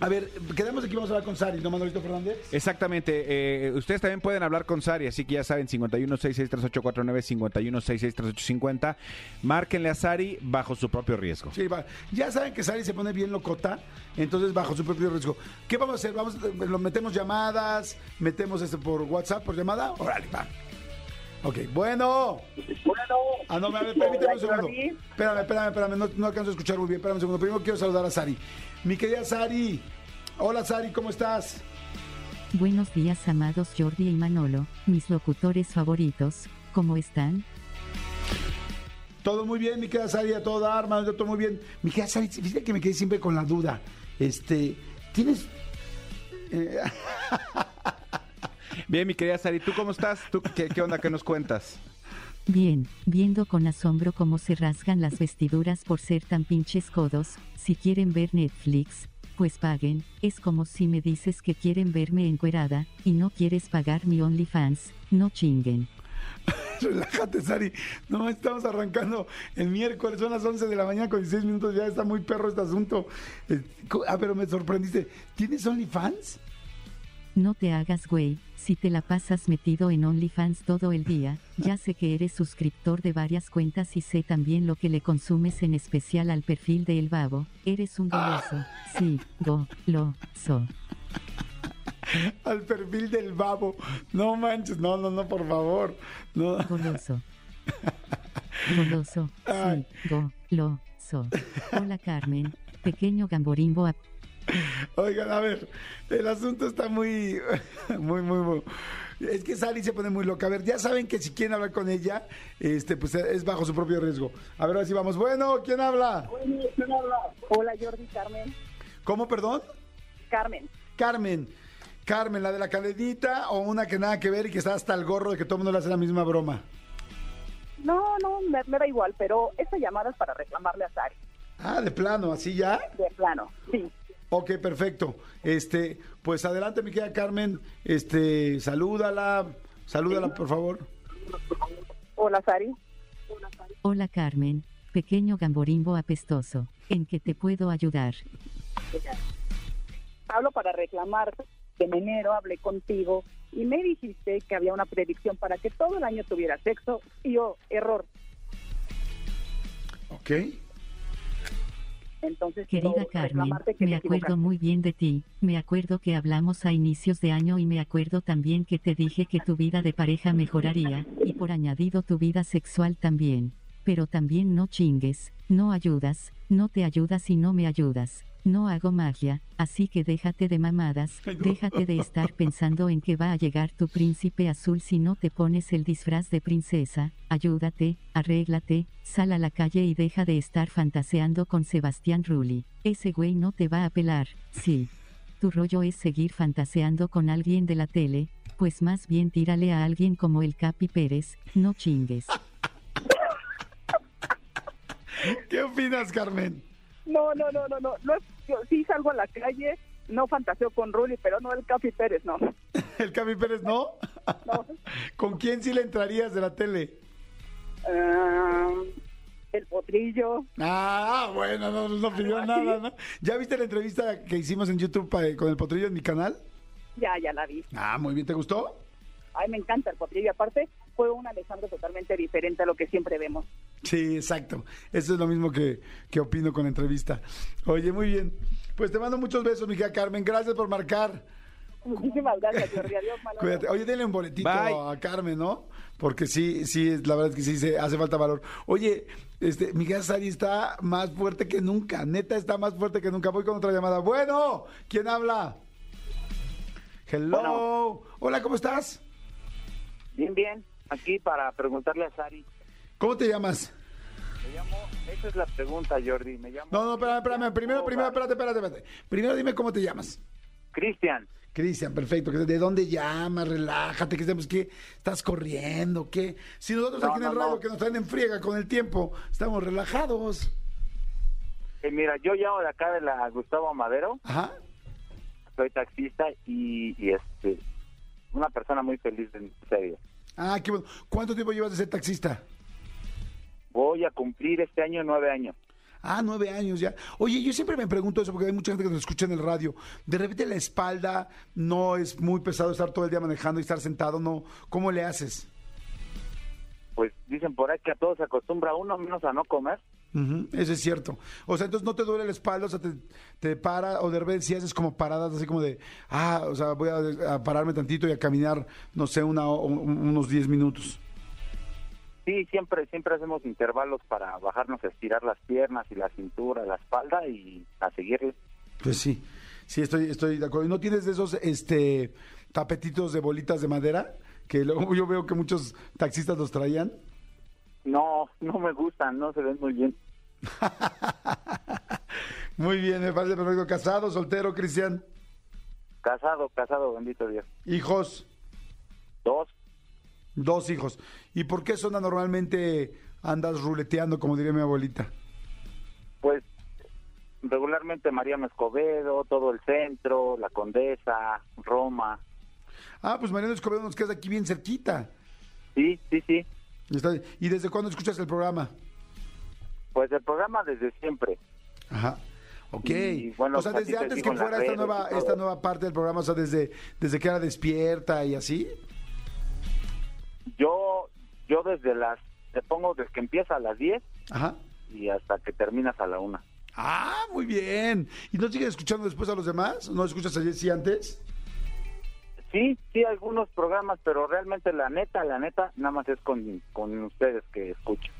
A ver, quedamos aquí, vamos a hablar con Sari, ¿no, Manolito Fernández? Exactamente. eh, ustedes también pueden hablar con Sari, así que ya saben, 51663849, 51663850. Márquenle a Sari bajo su propio riesgo. Sí, va. Ya saben que Sari se pone bien locota, entonces bajo su propio riesgo. ¿Qué vamos a hacer? Vamos, lo metemos llamadas, metemos este por WhatsApp, por llamada. Órale, va. Ok, bueno. Ah, no, a ver, permíteme un segundo. Espérame, espérame, espérame, no, no alcanzo a escuchar muy bien. Espérame un segundo. Primero quiero saludar a Sari. Mi querida Sari. Hola, Sari, ¿cómo estás? Buenos días, amados Jordi y Manolo, mis locutores favoritos. ¿Cómo están? Todo muy bien, mi querida Sari, a todo dar, todo muy bien. Mi querida Sari, fíjate que me quedé siempre con la duda. Este, ¿tienes...? eh, Bien, mi querida Sari, ¿tú cómo estás? ¿Tú qué, qué onda? ¿Qué nos cuentas? Bien, viendo con asombro cómo se rasgan las vestiduras por ser tan pinches codos. Si quieren ver Netflix, pues paguen. Es como si me dices que quieren verme encuerada, y no quieres pagar mi OnlyFans. No chinguen. Relájate, Sari. No, estamos arrancando el miércoles, son las 11 de la mañana con 16 minutos. Ya está muy perro este asunto. Eh, Ah, pero me sorprendiste. ¿Tienes OnlyFans? No te hagas güey, si te la pasas metido en OnlyFans todo el día, ya sé que eres suscriptor de varias cuentas y sé también lo que le consumes en especial al perfil de El Babo, eres un goloso, sí, go-lo-so. Al perfil del babo. No manches, no, no, no, por favor. No. Goloso. Goloso, sí, go-lo-so. Hola Carmen, pequeño gamborimbo a Oigan, a ver, el asunto está muy, muy, muy, muy- Es que Sari se pone muy loca. A ver, ya saben que si quieren hablar con ella, este, pues es bajo su propio riesgo. A ver, así vamos. Bueno, ¿quién habla? Hola Jordi, Carmen. ¿Cómo, perdón? Carmen. Carmen. Carmen, la de la cadenita o una que nada que ver y que está hasta el gorro de que todo el mundo le hace la misma broma. No, no, me, me da igual, pero esta llamada es para reclamarle a Sari. Ah, de plano, así ya. De plano, sí. Ok, perfecto. Este, pues adelante, mi querida Carmen. Este, salúdala, salúdala, por favor. Hola Sari. Hola Carmen, pequeño gamborimbo apestoso, ¿en qué te puedo ayudar? Hablo para reclamar que en enero hablé contigo y me dijiste que había una predicción para que todo el año tuviera sexo y yo, error. Ok. Entonces, Querida Carmen, que me acuerdo muy bien de ti, me acuerdo que hablamos a inicios de año y me acuerdo también que te dije que tu vida de pareja mejoraría, y por añadido tu vida sexual también. Pero también no chingues, no ayudas, no te ayudas y no me ayudas. No hago magia, así que déjate de mamadas, déjate de estar pensando en que va a llegar tu príncipe azul si no te pones el disfraz de princesa, ayúdate, arréglate, sal a la calle y deja de estar fantaseando con Sebastián Rulli. Ese güey no te va a pelar, sí. Tu rollo es seguir fantaseando con alguien de la tele, pues más bien tírale a alguien como el Capi Pérez, no chingues. ¿Qué opinas, Carmen? No, no, no, no, no. no yo sí salgo a la calle, no fantaseo con Rulli, pero no el Capi Pérez, no. ¿El Cami Pérez no? No. ¿Con quién sí le entrarías de la tele? Ah, el potrillo. Ah, bueno, no, no pidió nada, ¿no? ¿Ya viste la entrevista que hicimos en YouTube con el potrillo en mi canal? Ya, ya la vi. Ah, muy bien, ¿te gustó? Ay, me encanta el potrillo. Aparte, fue un Alejandro totalmente diferente a lo que siempre vemos. Sí, exacto. Eso es lo mismo que, que opino con la entrevista. Oye, muy bien. Pues te mando muchos besos, mi querida Carmen. Gracias por marcar. Muchísimas gracias, Jordi. Adiós, Manolo. Cuídate. Oye, denle un boletito Bye. a Carmen, ¿no? Porque sí, sí, la verdad es que sí se hace falta valor. Oye, este, mi querida Sari está más fuerte que nunca. Neta está más fuerte que nunca. Voy con otra llamada. Bueno, ¿quién habla? Hello. Hola, ¿cómo estás? Bien, bien. Aquí para preguntarle a Sari. ¿Cómo te llamas? Me llamo, esa es la pregunta, Jordi. Me llamo. No, no, espérame, espérame. Primero, primero, espérate, espérate, espérate. Primero dime cómo te llamas. Cristian. Cristian, perfecto. ¿De dónde llamas? Relájate, que estamos que estás corriendo, ¿qué? Si nosotros No, aquí en el radio no. que nos traen en friega con el tiempo, estamos relajados. Eh, mira, yo llamo de acá de la Gustavo Madero, Ajá. soy taxista y, y, este una persona muy feliz, en serio. Ah, qué bueno. ¿Cuánto tiempo llevas de ser taxista? Voy a cumplir este año nueve años. Ah, nueve años ya. Oye, yo siempre me pregunto eso porque hay mucha gente que nos escucha en el radio. De repente la espalda no es muy pesado estar todo el día manejando y estar sentado, ¿no? ¿Cómo le haces? Pues dicen por ahí que a todos se acostumbra uno, menos a no comer. Ujú, Eso es cierto. O sea, entonces no te duele la espalda, o sea, te, te para, o de repente si haces como paradas así como de, ah, o sea, voy a, a pararme tantito y a caminar, no sé, una, unos 10 minutos. Sí, siempre siempre hacemos intervalos para bajarnos a estirar las piernas y la cintura, la espalda y a seguirle. Pues sí, sí, estoy, estoy de acuerdo. ¿Y no tienes de esos este, tapetitos de bolitas de madera? Que luego yo veo que muchos taxistas los traían. No, no me gustan, no se ven muy bien. Muy bien, me parece perfecto. ¿Casado, soltero, Cristian? Casado, casado, bendito Dios. ¿Hijos? Dos, Dos hijos. ¿Y por qué zona normalmente andas ruleteando, como diría mi abuelita? pues regularmente María Escobedo, todo el centro, la Condesa, Roma. Ah, pues Mariano Escobedo nos queda aquí bien cerquita. Sí, sí, sí. Y está- ¿Y desde cuándo escuchas el programa? Pues el programa desde siempre. Ajá. Ok. Y, bueno, o sea, desde antes que fuera esta nueva, esta nueva parte del programa, o sea, desde, desde que era despierta y así. Yo yo desde las te pongo desde que empieza a las 10 Ajá. y hasta que terminas a la una. Ah, muy bien. ¿Y no sigues escuchando después a los demás? ¿No escuchas a Jessy antes? Sí, sí, algunos programas, pero realmente la neta, la neta, nada más es con, con ustedes que escucho.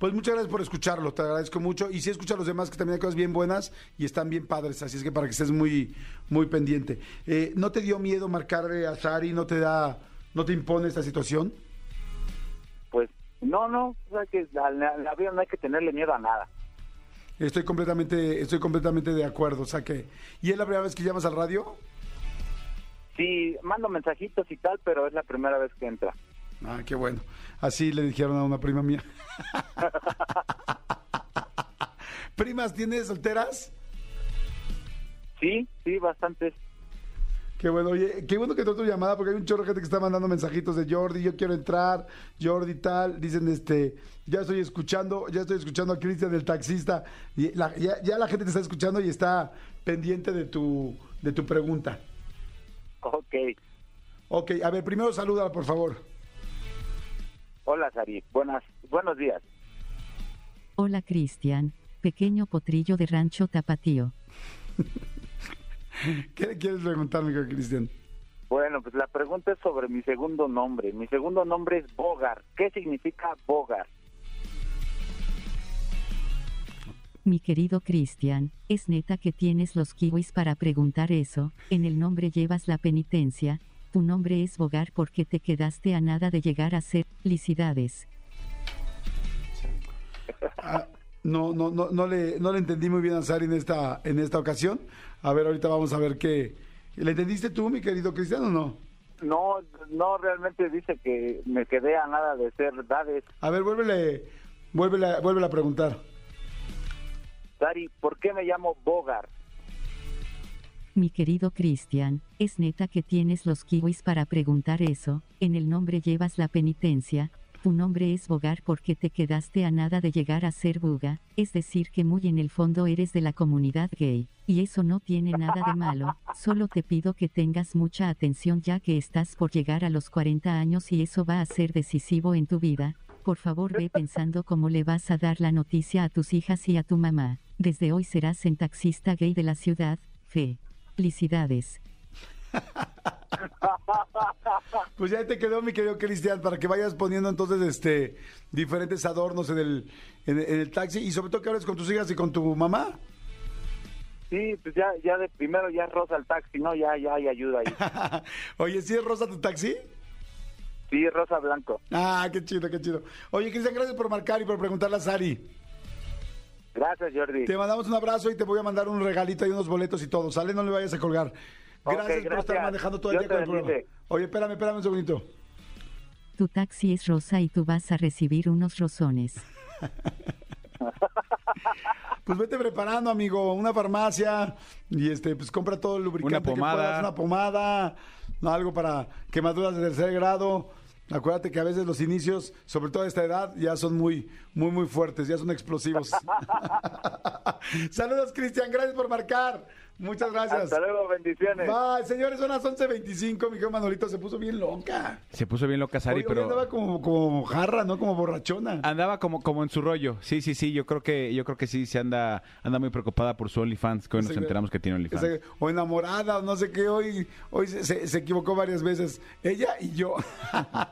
Pues muchas gracias por escucharlo, te agradezco mucho. Y sí escucha a los demás que también hay cosas bien buenas y están bien padres, así es que para que estés muy, muy pendiente. Eh, ¿No te dio miedo marcarle a Sari? ¿No te da, no te impone esta situación? Pues no, no, o sea que la, la- la vida no hay que tenerle miedo a nada. Estoy completamente, estoy completamente de acuerdo. O sea que, ¿y es la primera vez que llamas al radio? Sí, mando mensajitos y tal, pero es la primera vez que entra. Ah, qué bueno. Así le dijeron a una prima mía. ¿Primas tienes solteras? Sí, sí, bastantes. Qué bueno, oye, qué bueno que entró tu llamada porque hay un chorro de gente que está mandando mensajitos de Jordi, yo quiero entrar, Jordi tal, dicen este, ya estoy escuchando, ya estoy escuchando a Cristian el taxista, y la- ya, ya la gente te está escuchando y está pendiente de tu, de tu pregunta. Ok. Ok, a ver, primero saluda, por favor. Hola, Sari. Buenas, buenos días. Hola Cristian, pequeño potrillo de rancho tapatío. ¿Qué le quieres preguntar, mi querido Cristian? Bueno, pues la pregunta es sobre mi segundo nombre. Mi segundo nombre es Bogar. ¿Qué significa Bogar? Mi querido Cristian, es neta que tienes los kiwis para preguntar eso, en el nombre llevas la penitencia, tu nombre es Bogar porque te quedaste a nada de llegar a ser, felicidades. Ah, no, no, no, no le, no le entendí muy bien a Sari en esta, en esta ocasión. A ver, ahorita vamos a ver qué. ¿Le entendiste tú, mi querido Cristian, o no? No, no, realmente dice que me quedé a nada de ser Dades. A ver, vuélvele, vuélvele, vuélvele a preguntar. Sari, ¿por qué me llamo Bogar? Mi querido Cristian, es neta que tienes los kiwis para preguntar eso, en el nombre llevas la penitencia, tu nombre es Bogar porque te quedaste a nada de llegar a ser buga, es decir que muy en el fondo eres de la comunidad gay, y eso no tiene nada de malo, solo te pido que tengas mucha atención ya que estás por llegar a los 40 años y eso va a ser decisivo en tu vida, por favor ve pensando cómo le vas a dar la noticia a tus hijas y a tu mamá, desde hoy serás en taxista gay de la ciudad, fe. Felicidades. Pues ya te quedó, mi querido Cristian, para que vayas poniendo entonces este diferentes adornos en el, en, en el taxi y sobre todo que hables con tus hijas y con tu mamá. Sí, pues ya, ya de primero ya es rosa el taxi, ¿no? Ya, ya hay ayuda ahí. Oye, ¿sí es rosa tu taxi? Sí, rosa blanco. Ah, qué chido, qué chido. Oye, Cristian, gracias por marcar y por preguntarle a Sari. Gracias, Jordi. Te mandamos un abrazo y te voy a mandar un regalito y unos boletos y todo. ¿Sale? No le vayas a colgar. Gracias, por estar manejando todo el Dios día con el programa. Oye, espérame, espérame un segundito. Tu taxi es rosa y tú vas a recibir unos rosones. Pues vete preparando, amigo, una farmacia y este, pues compra todo el lubricante Una pomada. que puedas, una pomada, algo para quemaduras de tercer grado. Acuérdate que a veces los inicios, sobre todo a esta edad, ya son muy, muy, muy fuertes, ya son explosivos. Saludos, Cristian, gracias por marcar. Muchas gracias. Hasta luego, bendiciones. Bye, señores, son las 11.25. Mi hijo Manolito se puso bien loca. Se puso bien loca Sari, Hoy, hoy pero andaba como, como jarra, ¿no? Como borrachona. andaba como, como en su rollo. Sí, sí, sí. Yo creo que, yo creo que sí se anda, anda muy preocupada por su OnlyFans, que hoy nos Sí, enteramos que tiene OnlyFans. O enamorada, o no sé qué. Hoy, hoy se, se- se equivocó varias veces. Ella y yo.